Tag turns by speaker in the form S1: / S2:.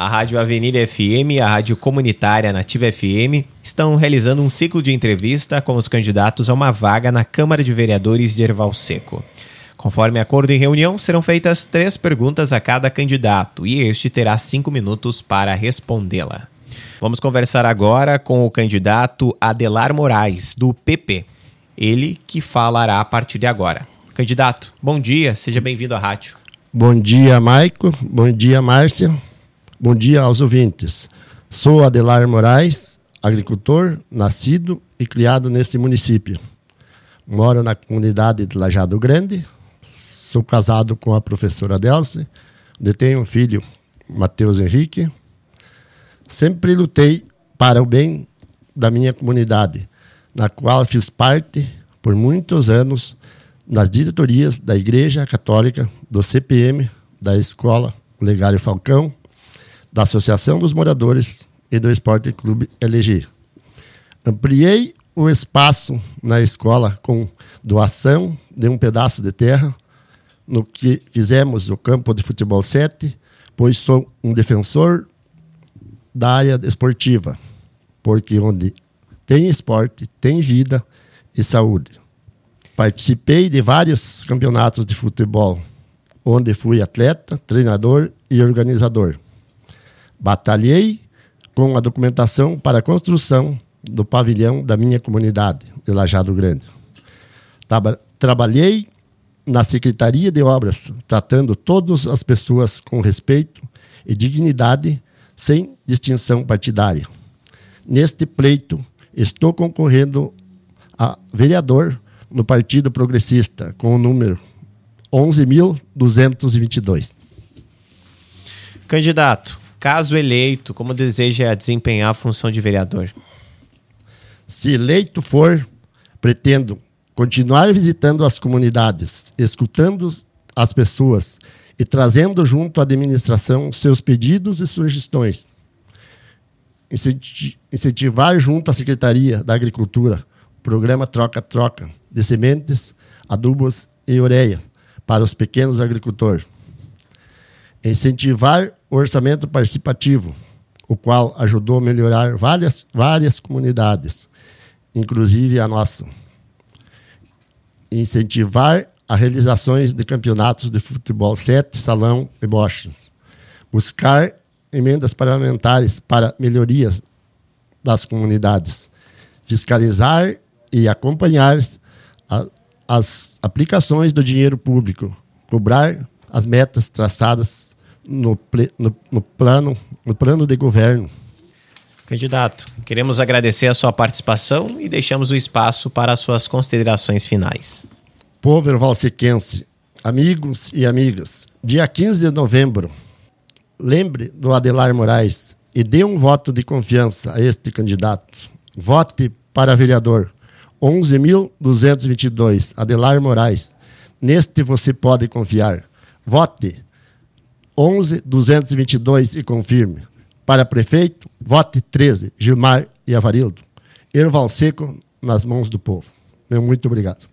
S1: A Rádio Avenida FM e a Rádio Comunitária Nativa FM estão realizando um ciclo de entrevista com os candidatos a uma vaga na Câmara de Vereadores de Erval Seco. Conforme acordo em reunião, serão feitas três perguntas a cada candidato e este terá cinco minutos para respondê-la. Vamos conversar agora com o candidato Adelar Moraes, do PP. Ele que falará a partir de agora. Candidato, bom dia, seja bem-vindo à rádio.
S2: Bom dia, Maico. Bom dia, Márcia. Bom dia aos ouvintes. Sou Adelar Moraes, agricultor, nascido e criado neste município. Moro na comunidade de Lajado Grande. Sou casado com a professora Delce, onde tenho um filho, Matheus Henrique. Sempre lutei para o bem da minha comunidade, na qual fiz parte por muitos anos nas diretorias da Igreja Católica, do CPM, da Escola Legário Falcão da Associação dos Moradores e do Esporte Clube LG. Ampliei o espaço na escola com doação de um pedaço de terra, no que fizemos o campo de futebol 7, pois sou um defensor da área esportiva, porque onde tem esporte, tem vida e saúde. Participei de vários campeonatos de futebol, onde fui atleta, treinador e organizador. Batalhei com a documentação para a construção do pavilhão da minha comunidade, de Lajado Grande. Trabalhei na Secretaria de Obras, tratando todas as pessoas com respeito e dignidade, sem distinção partidária. Neste pleito, estou concorrendo a vereador no Partido Progressista, com o número 11.222.
S1: Candidato, Caso eleito, como deseja desempenhar a função de vereador?
S2: Se eleito for, pretendo continuar visitando as comunidades, escutando as pessoas e trazendo junto à administração seus pedidos e sugestões. Incentivar junto à Secretaria da Agricultura o programa Troca-Troca de sementes, adubos e ureia para os pequenos agricultores incentivar o orçamento participativo, o qual ajudou a melhorar várias, várias comunidades, inclusive a nossa. Incentivar as realizações de campeonatos de futebol 7, salão e bochas. Buscar emendas parlamentares para melhorias das comunidades. Fiscalizar e acompanhar a, as aplicações do dinheiro público. Cobrar as metas traçadas no, no, no, plano, no plano de governo.
S1: Candidato, queremos agradecer a sua participação e deixamos o espaço para as suas considerações finais.
S2: Povo valsequense, amigos e amigas, dia 15 de novembro, lembre do Adelar Moraes e dê um voto de confiança a este candidato. Vote para vereador 11.222, Adelar Moraes. Neste você pode confiar. Vote 11 222 e confirme. Para prefeito, vote 13, Gilmar e Avarildo. Erval Seco nas mãos do povo. Meu muito obrigado.